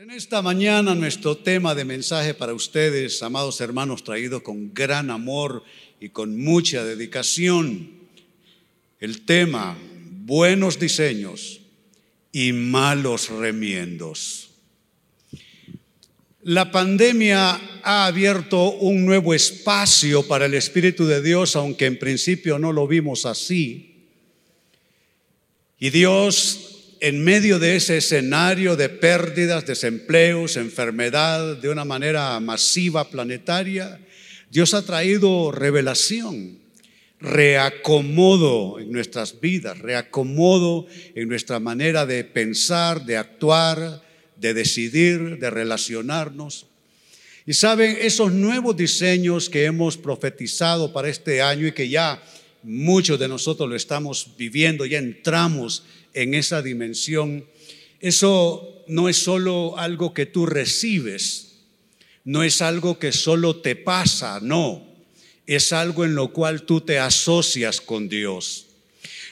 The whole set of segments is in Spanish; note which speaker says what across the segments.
Speaker 1: En esta mañana nuestro tema de mensaje para ustedes, amados hermanos, traído con gran amor y con mucha dedicación. El tema, buenos diseños y malos remiendos. La pandemia ha abierto un nuevo espacio para el Espíritu de Dios, aunque en principio no lo vimos así. Y Dios en medio de ese escenario de pérdidas, desempleos, enfermedad, de una manera masiva, planetaria, Dios ha traído revelación, reacomodo en nuestras vidas, reacomodo en nuestra manera de pensar, de actuar, de decidir, de relacionarnos. Y saben, esos nuevos diseños que hemos profetizado para este año y que ya muchos de nosotros lo estamos viviendo, ya entramos en esa dimensión, eso no es solo algo que tú recibes, no es algo que solo te pasa, no, es algo en lo cual tú te asocias con Dios.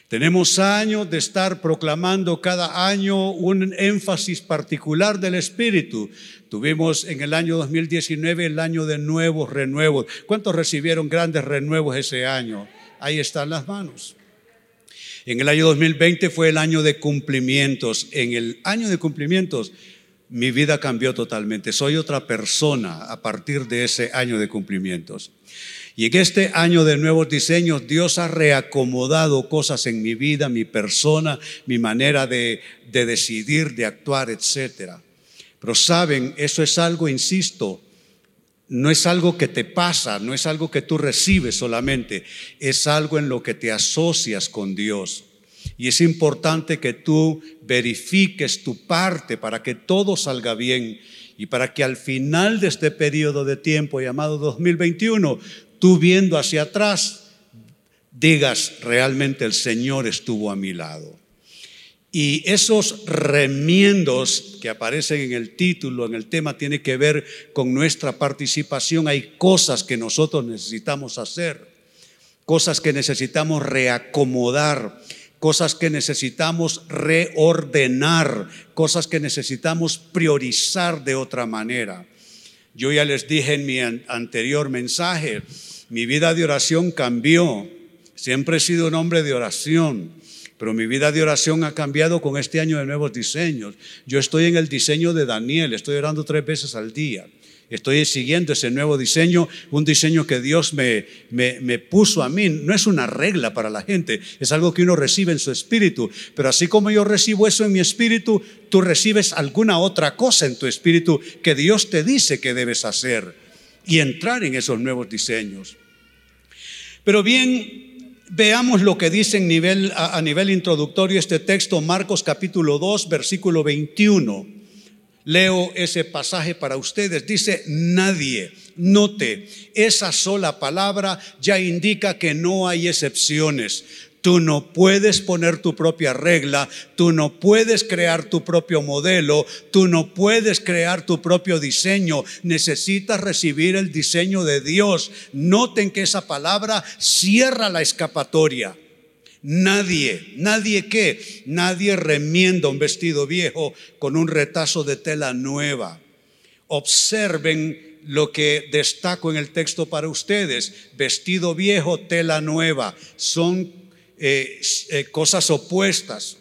Speaker 1: Tenemos años de estar proclamando cada año un énfasis particular del Espíritu. Tuvimos en el año 2019 el año de nuevos renuevos. ¿Cuántos recibieron grandes renuevos ese año? Ahí están las manos. En el año 2020 fue el año de cumplimientos. En el año de cumplimientos mi vida cambió totalmente. Soy otra persona a partir de ese año de cumplimientos. Y en este año de nuevos diseños, Dios ha reacomodado cosas en mi vida, mi persona, mi manera de, de decidir, de actuar, etc. Pero saben, eso es algo, insisto, no es algo que te pasa, no es algo que tú recibes solamente, es algo en lo que te asocias con Dios. Y es importante que tú verifiques tu parte para que todo salga bien y para que al final de este periodo de tiempo llamado 2021, tú viendo hacia atrás, digas, realmente el Señor estuvo a mi lado. Y esos remiendos que aparecen en el título, en el tema, tiene que ver con nuestra participación. Hay cosas que nosotros necesitamos hacer, cosas que necesitamos reacomodar, cosas que necesitamos reordenar, cosas que necesitamos priorizar de otra manera. Yo ya les dije en mi anterior mensaje, mi vida de oración cambió. Siempre he sido un hombre de oración. Pero mi vida de oración ha cambiado con este año de nuevos diseños. Yo estoy en el diseño de Daniel, estoy orando tres veces al día. Estoy siguiendo ese nuevo diseño, un diseño que Dios me, me, me, puso a mí. No es una regla para la gente, es algo que uno recibe en su espíritu. Pero así como yo recibo eso en mi espíritu, tú recibes alguna otra cosa en tu espíritu que Dios te dice que debes hacer y entrar en esos nuevos diseños. Pero bien, Veamos lo que dice a, a nivel introductorio este texto, Marcos capítulo 2, versículo 21. Leo ese pasaje para ustedes. Dice, nadie, note, esa sola palabra ya indica que no hay excepciones. Tú no puedes poner tu propia regla, tú no puedes crear tu propio modelo, tú no puedes crear tu propio diseño. Necesitas recibir el diseño de Dios. Noten que esa palabra cierra la escapatoria. Nadie, nadie qué, nadie remienda un vestido viejo con un retazo de tela nueva. Observen lo que destaco en el texto para ustedes. Vestido viejo, tela nueva. Son eh, eh, cosas opuestas.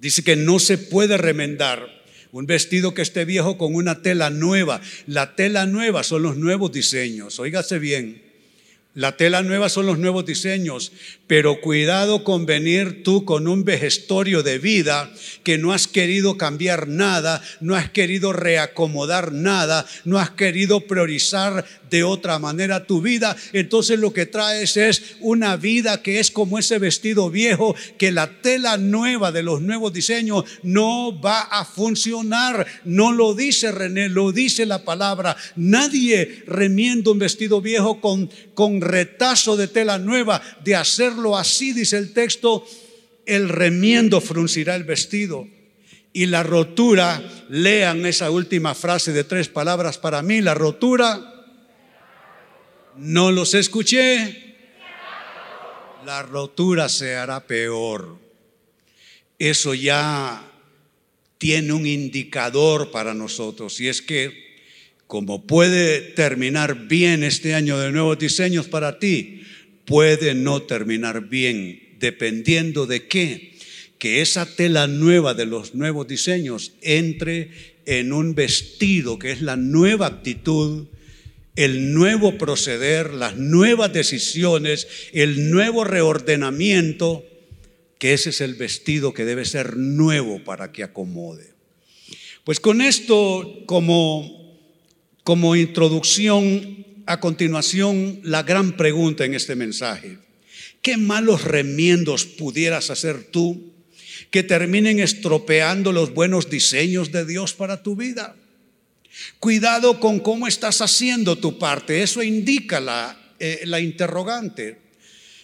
Speaker 1: Dice que no se puede remendar un vestido que esté viejo con una tela nueva. La tela nueva son los nuevos diseños. Óigase bien. La tela nueva son los nuevos diseños, pero cuidado con venir tú con un vejestorio de vida que no has querido cambiar nada, no has querido reacomodar nada, no has querido priorizar de otra manera tu vida. Entonces lo que traes es una vida que es como ese vestido viejo, que la tela nueva de los nuevos diseños no va a funcionar. No lo dice René, lo dice la palabra. Nadie remienda un vestido viejo con, con retazo de tela nueva, de hacerlo así, dice el texto, el remiendo fruncirá el vestido. Y la rotura, lean esa última frase de tres palabras para mí, la rotura, no los escuché, la rotura se hará peor. Eso ya tiene un indicador para nosotros y es que como puede terminar bien este año de nuevos diseños para ti, puede no terminar bien, dependiendo de qué. Que esa tela nueva de los nuevos diseños entre en un vestido que es la nueva actitud, el nuevo proceder, las nuevas decisiones, el nuevo reordenamiento, que ese es el vestido que debe ser nuevo para que acomode. Pues con esto como, como introducción, a continuación la gran pregunta en este mensaje. ¿Qué malos remiendos pudieras hacer tú que terminen estropeando los buenos diseños de Dios para tu vida? Cuidado con cómo estás haciendo tu parte. Eso indica la, eh, la interrogante.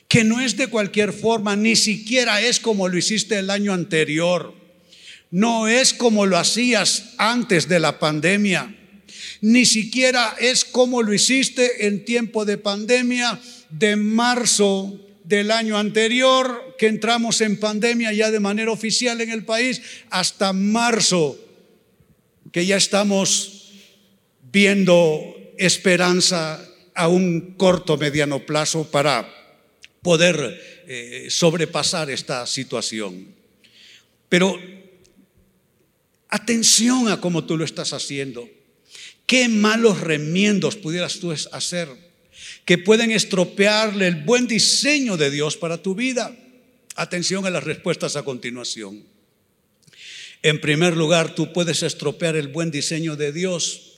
Speaker 1: Que no es de cualquier forma, ni siquiera es como lo hiciste el año anterior. No es como lo hacías antes de la pandemia. Ni siquiera es como lo hiciste en tiempo de pandemia de marzo del año anterior, que entramos en pandemia ya de manera oficial en el país, hasta marzo, que ya estamos viendo esperanza a un corto, mediano plazo para poder eh, sobrepasar esta situación. Pero atención a cómo tú lo estás haciendo. ¿Qué malos remiendos pudieras tú hacer que pueden estropearle el buen diseño de Dios para tu vida? Atención a las respuestas a continuación. En primer lugar, tú puedes estropear el buen diseño de Dios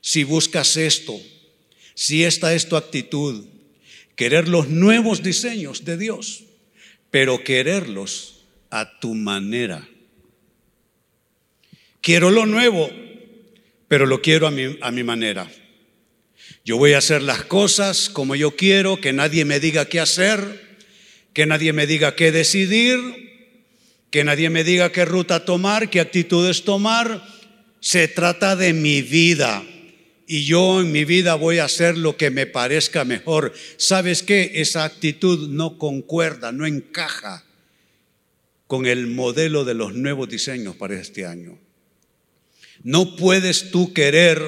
Speaker 1: si buscas esto, si esta es tu actitud, querer los nuevos diseños de Dios, pero quererlos a tu manera. Quiero lo nuevo, pero lo quiero a mi, a mi manera. Yo voy a hacer las cosas como yo quiero, que nadie me diga qué hacer, que nadie me diga qué decidir, que nadie me diga qué ruta tomar, qué actitudes tomar. Se trata de mi vida y yo en mi vida voy a hacer lo que me parezca mejor. ¿Sabes qué? Esa actitud no concuerda, no encaja con el modelo de los nuevos diseños para este año. No puedes tú querer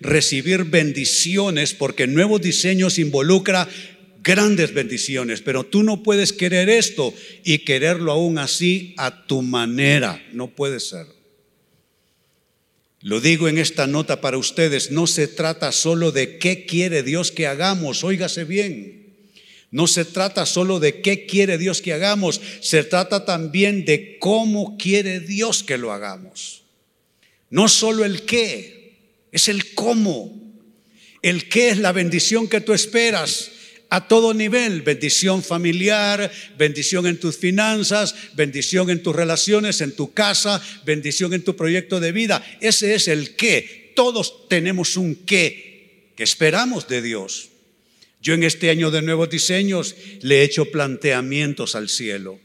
Speaker 1: recibir bendiciones porque nuevos diseños involucra grandes bendiciones, pero tú no puedes querer esto y quererlo aún así a tu manera. No puede ser. Lo digo en esta nota para ustedes, no se trata solo de qué quiere Dios que hagamos, óigase bien. No se trata solo de qué quiere Dios que hagamos, se trata también de cómo quiere Dios que lo hagamos. No solo el qué, es el cómo. El qué es la bendición que tú esperas a todo nivel, bendición familiar, bendición en tus finanzas, bendición en tus relaciones, en tu casa, bendición en tu proyecto de vida. Ese es el qué. Todos tenemos un qué que esperamos de Dios. Yo en este año de nuevos diseños le he hecho planteamientos al cielo.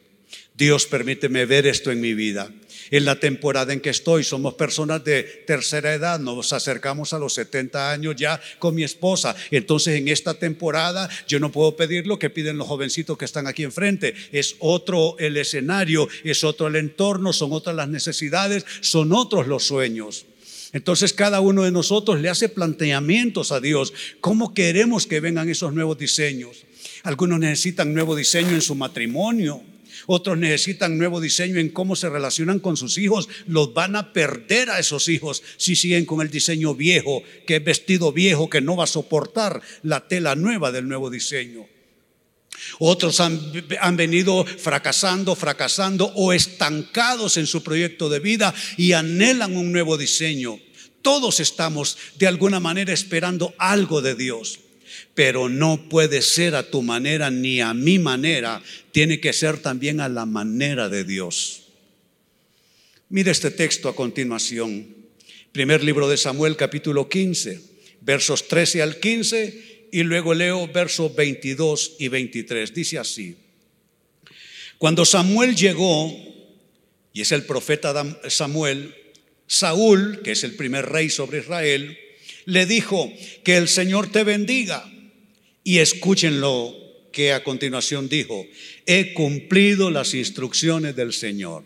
Speaker 1: Dios permíteme ver esto en mi vida en la temporada en que estoy. Somos personas de tercera edad, nos acercamos a los 70 años ya con mi esposa. Entonces en esta temporada yo no puedo pedir lo que piden los jovencitos que están aquí enfrente. Es otro el escenario, es otro el entorno, son otras las necesidades, son otros los sueños. Entonces cada uno de nosotros le hace planteamientos a Dios. ¿Cómo queremos que vengan esos nuevos diseños? Algunos necesitan nuevo diseño en su matrimonio. Otros necesitan nuevo diseño en cómo se relacionan con sus hijos. Los van a perder a esos hijos si siguen con el diseño viejo, que es vestido viejo, que no va a soportar la tela nueva del nuevo diseño. Otros han, han, venido fracasando, fracasando o estancados en su proyecto de vida y anhelan un nuevo diseño. Todos estamos de alguna manera esperando algo de Dios pero no puede ser a tu manera ni a mi manera, tiene que ser también a la manera de Dios. Mire este texto a continuación. Primer libro de Samuel capítulo 15, versos 13 al 15 y luego leo versos 22 y 23. Dice así, cuando Samuel llegó, y es el profeta Samuel, Saúl, que es el primer rey sobre Israel, le dijo, que el Señor te bendiga. Y escuchen lo que a continuación dijo, he cumplido las instrucciones del Señor.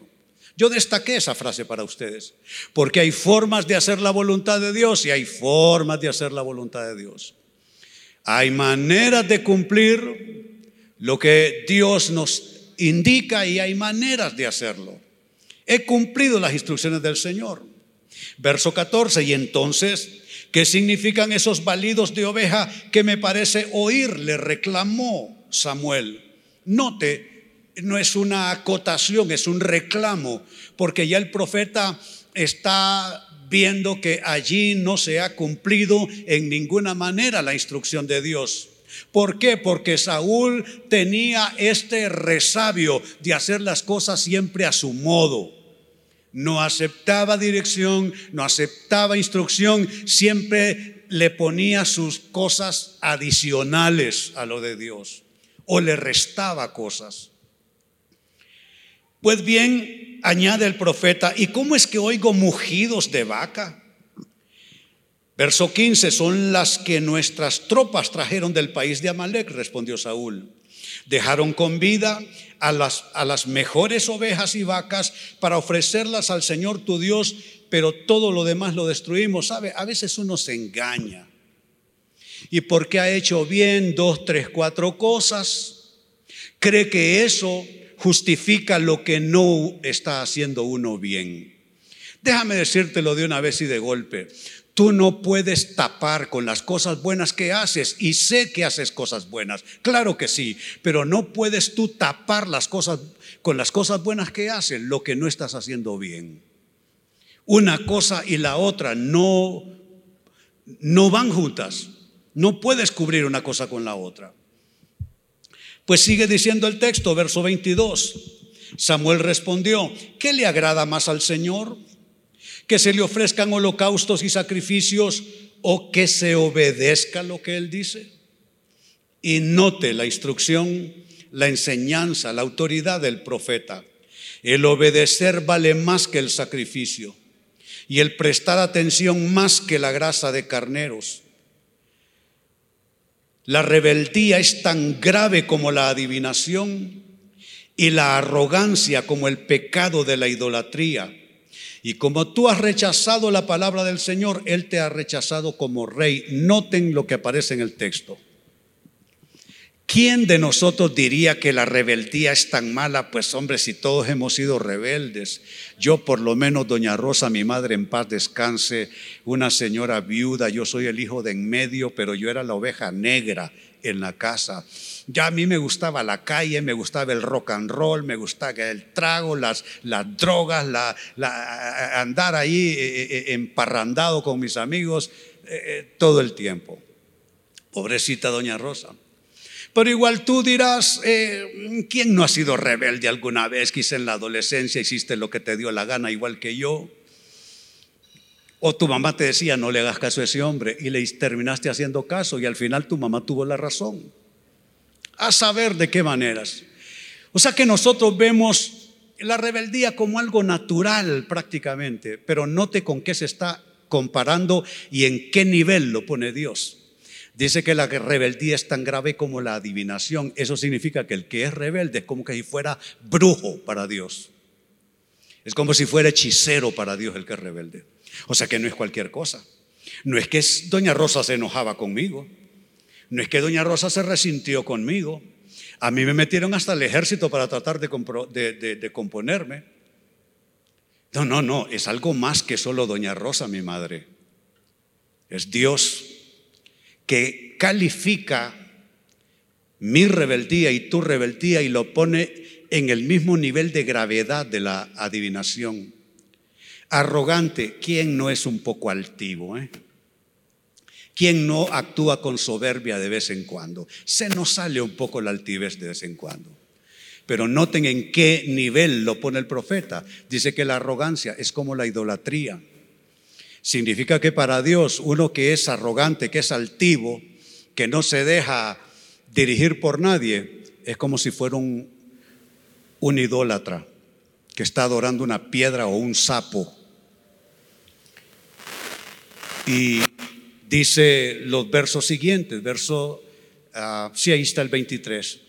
Speaker 1: Yo destaqué esa frase para ustedes, porque hay formas de hacer la voluntad de Dios y hay formas de hacer la voluntad de Dios. Hay maneras de cumplir lo que Dios nos indica y hay maneras de hacerlo. He cumplido las instrucciones del Señor. Verso 14, y entonces, ¿qué significan esos balidos de oveja que me parece oír? Le reclamó Samuel. Note, no es una acotación, es un reclamo, porque ya el profeta está viendo que allí no se ha cumplido en ninguna manera la instrucción de Dios. ¿Por qué? Porque Saúl tenía este resabio de hacer las cosas siempre a su modo. No aceptaba dirección, no aceptaba instrucción, siempre le ponía sus cosas adicionales a lo de Dios o le restaba cosas. Pues bien, añade el profeta, ¿y cómo es que oigo mugidos de vaca? Verso 15, son las que nuestras tropas trajeron del país de Amalek, respondió Saúl. Dejaron con vida a las, a las mejores ovejas y vacas para ofrecerlas al Señor tu Dios, pero todo lo demás lo destruimos. ¿Sabe? A veces uno se engaña. Y porque ha hecho bien dos, tres, cuatro cosas, cree que eso justifica lo que no está haciendo uno bien. Déjame decírtelo de una vez y de golpe. Tú no puedes tapar con las cosas buenas que haces y sé que haces cosas buenas, claro que sí, pero no puedes tú tapar las cosas con las cosas buenas que haces lo que no estás haciendo bien. Una cosa y la otra no no van juntas. No puedes cubrir una cosa con la otra. Pues sigue diciendo el texto, verso 22. Samuel respondió, ¿qué le agrada más al Señor? ¿Que se le ofrezcan holocaustos y sacrificios o que se obedezca lo que Él dice? Y note la instrucción, la enseñanza, la autoridad del profeta. El obedecer vale más que el sacrificio y el prestar atención más que la grasa de carneros. La rebeldía es tan grave como la adivinación y la arrogancia como el pecado de la idolatría. Y como tú has rechazado la palabra del Señor, Él te ha rechazado como rey. Noten lo que aparece en el texto. ¿Quién de nosotros diría que la rebeldía es tan mala? Pues hombre, si todos hemos sido rebeldes. Yo por lo menos, doña Rosa, mi madre en paz descanse, una señora viuda, yo soy el hijo de en medio, pero yo era la oveja negra en la casa. Ya a mí me gustaba la calle, me gustaba el rock and roll, me gustaba el trago, las, las drogas, la, andar ahí eh, eh, emparrandado con mis amigos eh, todo el tiempo. Pobrecita doña Rosa. Pero igual tú dirás, eh, ¿quién no ha sido rebelde alguna vez? Quizá en la adolescencia hiciste lo que te dio la gana igual que yo. O tu mamá te decía, no le hagas caso a ese hombre y le terminaste haciendo caso y al final tu mamá tuvo la razón. A saber de qué maneras. O sea que nosotros vemos la rebeldía como algo natural prácticamente, pero note con qué se está comparando y en qué nivel lo pone Dios. Dice que la rebeldía es tan grave como la adivinación. Eso significa que el que es rebelde es como que si fuera brujo para Dios. Es como si fuera hechicero para Dios el que es rebelde. O sea que no es cualquier cosa. No es que Doña Rosa se enojaba conmigo. No es que Doña Rosa se resintió conmigo. A mí me metieron hasta el ejército para tratar de, de componerme. No, no, no. Es algo más que solo Doña Rosa, mi madre. Es Dios que califica mi rebeldía y tu rebeldía y lo pone en el mismo nivel de gravedad de la adivinación. Arrogante, ¿quién no es un poco altivo? Eh? ¿Quién no actúa con soberbia de vez en cuando? Se nos sale un poco la altivez de vez en cuando. Pero noten en qué nivel lo pone el profeta. Dice que la arrogancia es como la idolatría. Significa que para Dios uno que es arrogante, que es altivo, que no se deja dirigir por nadie, es como si fuera un, un idólatra que está adorando una piedra o un sapo. Y dice los versos siguientes, verso, uh, sí, ahí está el 23,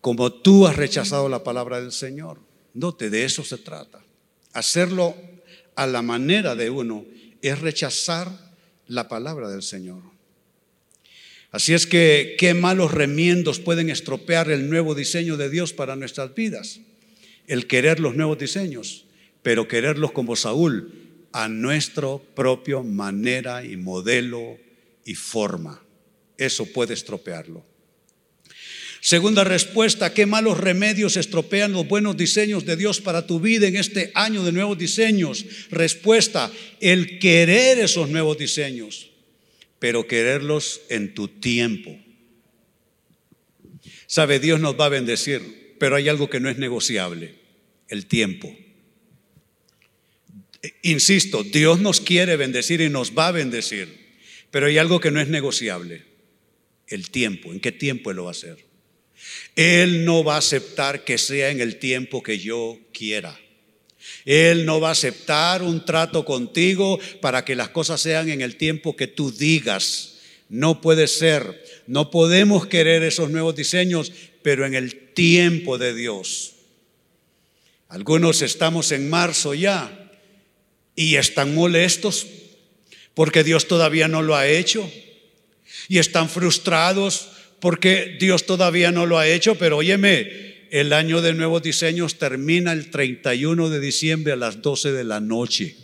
Speaker 1: como tú has rechazado la palabra del Señor. Note, de eso se trata. hacerlo a la manera de uno, es rechazar la palabra del Señor. Así es que qué malos remiendos pueden estropear el nuevo diseño de Dios para nuestras vidas. El querer los nuevos diseños, pero quererlos como Saúl, a nuestra propia manera y modelo y forma. Eso puede estropearlo. Segunda respuesta, ¿qué malos remedios estropean los buenos diseños de Dios para tu vida en este año de nuevos diseños? Respuesta, el querer esos nuevos diseños, pero quererlos en tu tiempo. Sabe, Dios nos va a bendecir, pero hay algo que no es negociable, el tiempo. Insisto, Dios nos quiere bendecir y nos va a bendecir, pero hay algo que no es negociable, el tiempo, ¿en qué tiempo Él lo va a hacer? Él no va a aceptar que sea en el tiempo que yo quiera. Él no va a aceptar un trato contigo para que las cosas sean en el tiempo que tú digas. No puede ser. No podemos querer esos nuevos diseños, pero en el tiempo de Dios. Algunos estamos en marzo ya y están molestos porque Dios todavía no lo ha hecho y están frustrados porque Dios todavía no lo ha hecho, pero óyeme, el año de nuevos diseños termina el 31 de diciembre a las 12 de la noche.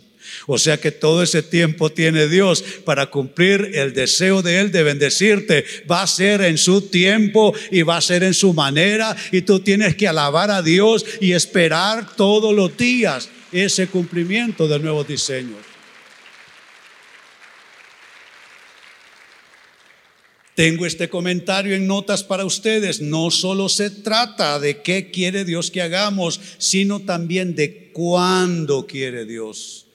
Speaker 1: O sea que todo ese tiempo tiene Dios para cumplir el deseo de Él de bendecirte. Va a ser en su tiempo y va a ser en su manera. Y tú tienes que alabar a Dios y esperar todos los días ese cumplimiento del nuevo diseño. Tengo este comentario en notas para ustedes. No solo se trata de qué quiere Dios que hagamos, sino también de cuándo quiere Dios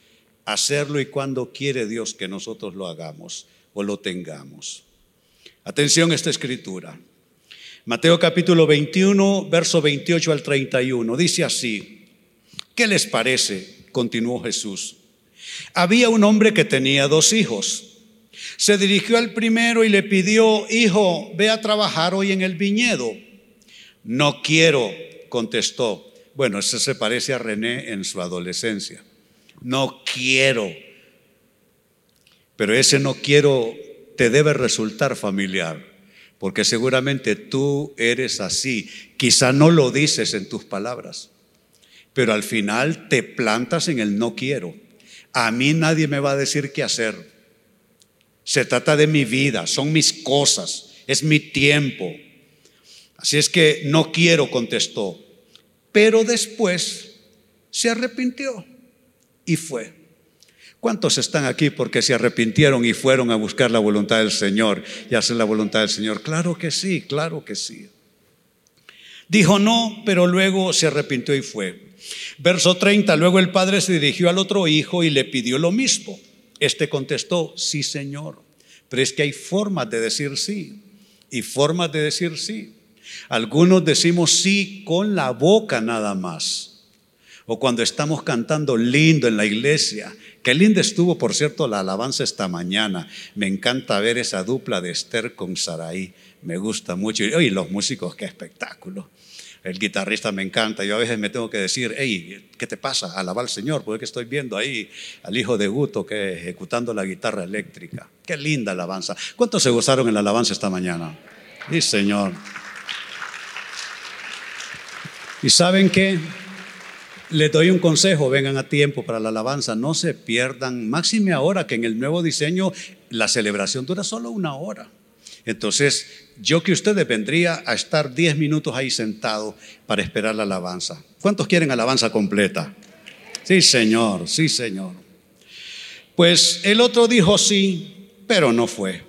Speaker 1: hacerlo y cuándo quiere Dios que nosotros lo hagamos o lo tengamos. Atención a esta escritura. Mateo capítulo 21, verso 28 al 31. Dice así, ¿qué les parece? Continuó Jesús. Había un hombre que tenía dos hijos. Se dirigió al primero y le pidió, hijo, ve a trabajar hoy en el viñedo. No quiero, contestó. Bueno, eso se parece a René en su adolescencia. No quiero. Pero ese no quiero te debe resultar familiar, porque seguramente tú eres así. Quizá no lo dices en tus palabras, pero al final te plantas en el no quiero. A mí nadie me va a decir qué hacer. Se trata de mi vida, son mis cosas, es mi tiempo. Así es que no quiero, contestó. Pero después se arrepintió y fue. ¿Cuántos están aquí porque se arrepintieron y fueron a buscar la voluntad del Señor y hacer la voluntad del Señor? Claro que sí, claro que sí. Dijo no, pero luego se arrepintió y fue. Verso 30, luego el padre se dirigió al otro hijo y le pidió lo mismo. Este contestó, sí, Señor. Pero es que hay formas de decir sí y formas de decir sí. Algunos decimos sí con la boca nada más. O cuando estamos cantando lindo en la iglesia. Qué linda estuvo, por cierto, la alabanza esta mañana. Me encanta ver esa dupla de Esther con Saraí. Me gusta mucho. Y los músicos, qué espectáculo. El guitarrista me encanta. Yo a veces me tengo que decir, hey, ¿qué te pasa? Alaba al Señor, porque estoy viendo ahí al hijo de Guto que ejecutando la guitarra eléctrica. Qué linda alabanza. ¿Cuántos se gozaron en la alabanza esta mañana? Sí, Señor. ¿Y saben qué? Les doy un consejo, vengan a tiempo para la alabanza, no se pierdan, máxime ahora que en el nuevo diseño la celebración dura solo una hora. Entonces, yo que ustedes vendría a estar 10 minutos ahí sentado para esperar la alabanza. ¿Cuántos quieren alabanza completa? Sí, Señor, sí, Señor. Pues el otro dijo sí, pero no fue.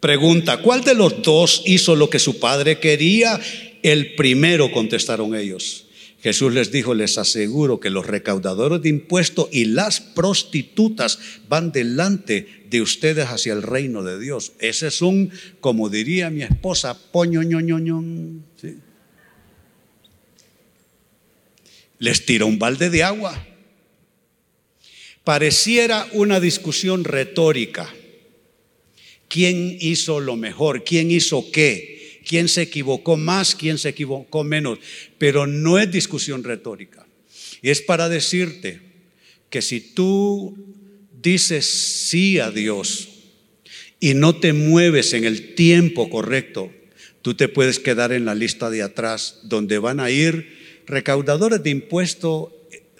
Speaker 1: Pregunta, ¿cuál de los dos hizo lo que su padre quería? El primero contestaron ellos. Jesús les dijo, les aseguro que los recaudadores de impuestos y las prostitutas van delante de ustedes hacia el reino de Dios. Ese es un, como diría mi esposa, poño, Les tiró un balde de agua. Pareciera una discusión retórica. ¿Quién hizo lo mejor? ¿Quién hizo qué? Quién se equivocó más, quién se equivocó menos, pero no es discusión retórica. Es para decirte que si tú dices sí a Dios y no te mueves en el tiempo correcto, tú te puedes quedar en la lista de atrás donde van a ir recaudadores de impuestos.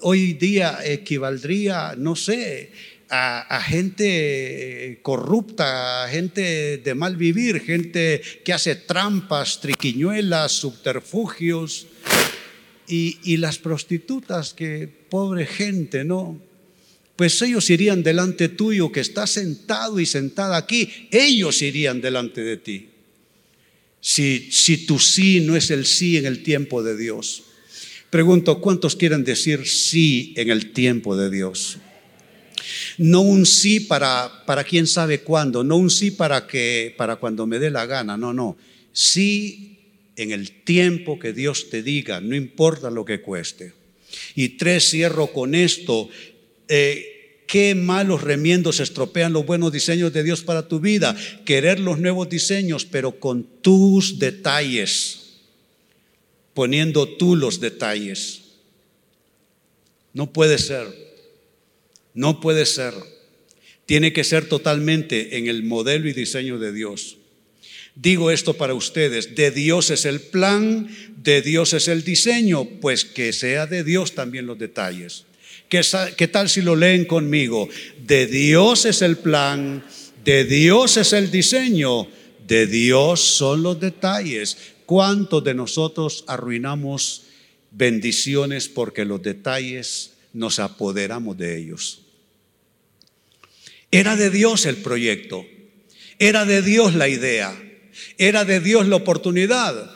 Speaker 1: Hoy día equivaldría, no sé, a, gente corrupta, a gente de mal vivir, gente que hace trampas, triquiñuelas, subterfugios. Y, y las prostitutas, que pobre gente, ¿no? Pues ellos irían delante tuyo que está sentado y sentada aquí, ellos irían delante de ti. Si, si tu sí no es el sí en el tiempo de Dios. Pregunto, ¿cuántos quieren decir sí en el tiempo de Dios? No un sí para, para quién sabe cuándo, no un sí para, que, para cuando me dé la gana, no, no. Sí en el tiempo que Dios te diga, no importa lo que cueste. Y tres, cierro con esto. Eh, qué malos remiendos estropean los buenos diseños de Dios para tu vida. Querer los nuevos diseños, pero con tus detalles, poniendo tú los detalles. No puede ser. No puede ser. Tiene que ser totalmente en el modelo y diseño de Dios. Digo esto para ustedes, de Dios es el plan, de Dios es el diseño, pues que sea de Dios también los detalles. ¿Qué, ¿Qué, tal si lo leen conmigo? De Dios es el plan, de Dios es el diseño, de Dios son los detalles. ¿Cuántos de nosotros arruinamos bendiciones porque los detalles nos apoderamos de ellos? Era de Dios el proyecto, era de Dios la idea, era de Dios la oportunidad,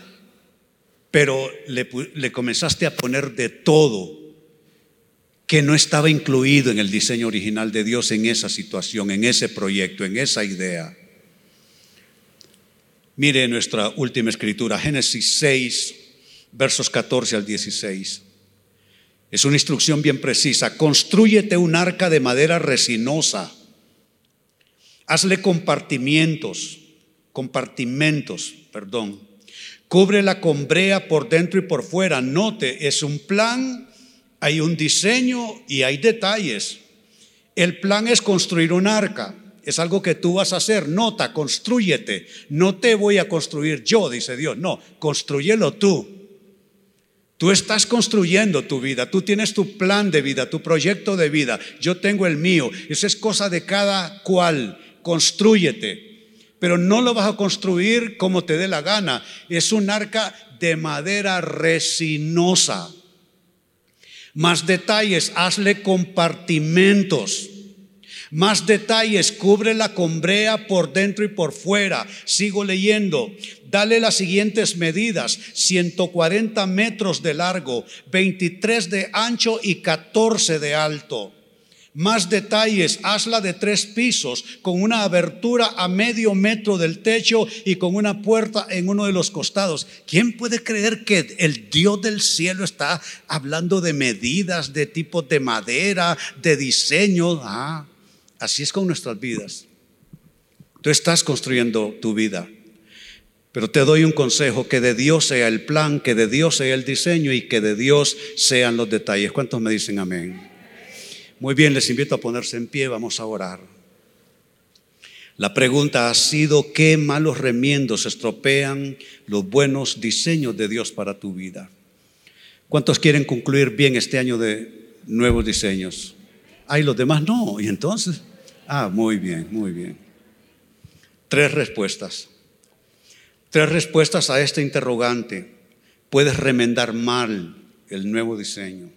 Speaker 1: pero le, comenzaste a poner de todo que no estaba incluido en el diseño original de Dios en esa situación, en ese proyecto, en esa idea. Mire nuestra última escritura, Génesis 6, versos 14 al 16. Es una instrucción bien precisa. Construyete un arca de madera resinosa Hazle compartimientos, compartimentos, perdón. Cúbrela con brea por dentro y por fuera. Note, es un plan, hay un diseño y hay detalles. El plan es construir un arca. Es algo que tú vas a hacer. Nota, construyete. No te voy a construir yo, dice Dios. No, construyelo tú. Tú estás construyendo tu vida, tú tienes tu plan de vida, tu proyecto de vida, yo tengo el mío. Eso es cosa de cada cual construyete. Pero no lo vas a construir como te dé la gana. Es un arca de madera resinosa. Más detalles, hazle compartimentos. Más detalles, cúbrela con brea por dentro y por fuera. Sigo leyendo. Dale las siguientes medidas: 140 metros de largo, 23 de ancho y 14 de alto. Más detalles, hazla de tres pisos, con una abertura a medio metro del techo y con una puerta en uno de los costados. ¿Quién puede creer que el Dios del cielo está hablando de medidas, de tipo de madera, de diseño? Ah, así es con nuestras vidas. Tú estás construyendo tu vida. Pero te doy un consejo, que de Dios sea el plan, que de Dios sea el diseño y que de Dios sean los detalles. ¿Cuántos me dicen amén? Muy bien, les invito a ponerse en pie, vamos a orar. La pregunta ha sido, ¿qué malos remiendos estropean los buenos diseños de Dios para tu vida? ¿Cuántos quieren concluir bien este año de nuevos diseños? Hay los demás no. ¿Y entonces? Ah, muy bien, muy bien. Tres respuestas. Tres respuestas a este interrogante. Puedes remendar mal el nuevo diseño.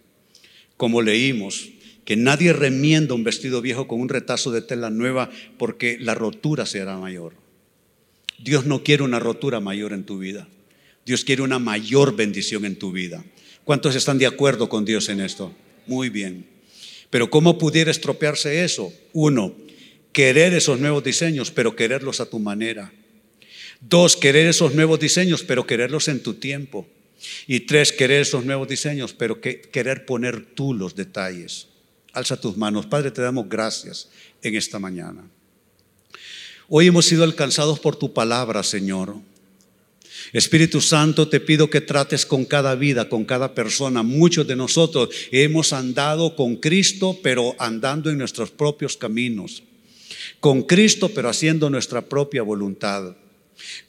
Speaker 1: Como leímos, que nadie remienda un vestido viejo con un retazo de tela nueva porque la rotura será mayor. Dios no quiere una rotura mayor en tu vida. Dios quiere una mayor bendición en tu vida. ¿Cuántos están de acuerdo con Dios en esto? Muy bien. Pero ¿cómo pudiera estropearse eso? Uno, querer esos nuevos diseños, pero quererlos a tu manera. Dos, querer esos nuevos diseños, pero quererlos en tu tiempo. Y tres, querer esos nuevos diseños, pero querer poner tú los detalles. Alza tus manos. Padre, te damos gracias en esta mañana. Hoy hemos sido alcanzados por tu palabra, Señor. Espíritu Santo, te pido que trates con cada vida, con cada persona. Muchos de nosotros hemos andado con Cristo, pero andando en nuestros propios caminos. Con Cristo, pero haciendo nuestra propia voluntad.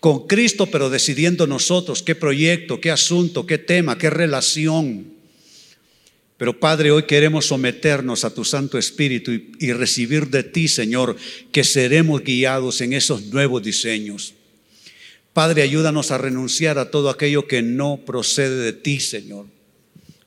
Speaker 1: Con Cristo, pero decidiendo nosotros qué proyecto, qué asunto, qué tema, qué relación. Pero Padre, hoy queremos someternos a tu Santo Espíritu y, recibir de ti, Señor, que seremos guiados en esos nuevos diseños. Padre, ayúdanos a renunciar a todo aquello que no procede de ti, Señor.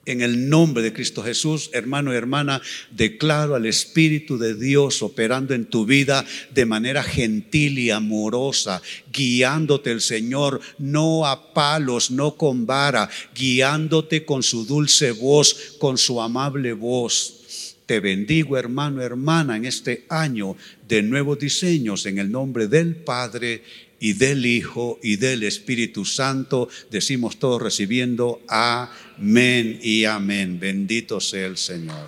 Speaker 1: En el nombre de Cristo Jesús, hermano y hermana, declaro al Espíritu de Dios operando en tu vida de manera gentil y amorosa, guiándote el Señor, no a palos, no con vara, guiándote con su dulce voz, con su amable voz. Te bendigo, hermano, hermana, en este año de nuevos diseños, en el nombre del Padre y del Hijo y del Espíritu Santo. Decimos todos recibiendo amén y amén. Bendito sea el Señor.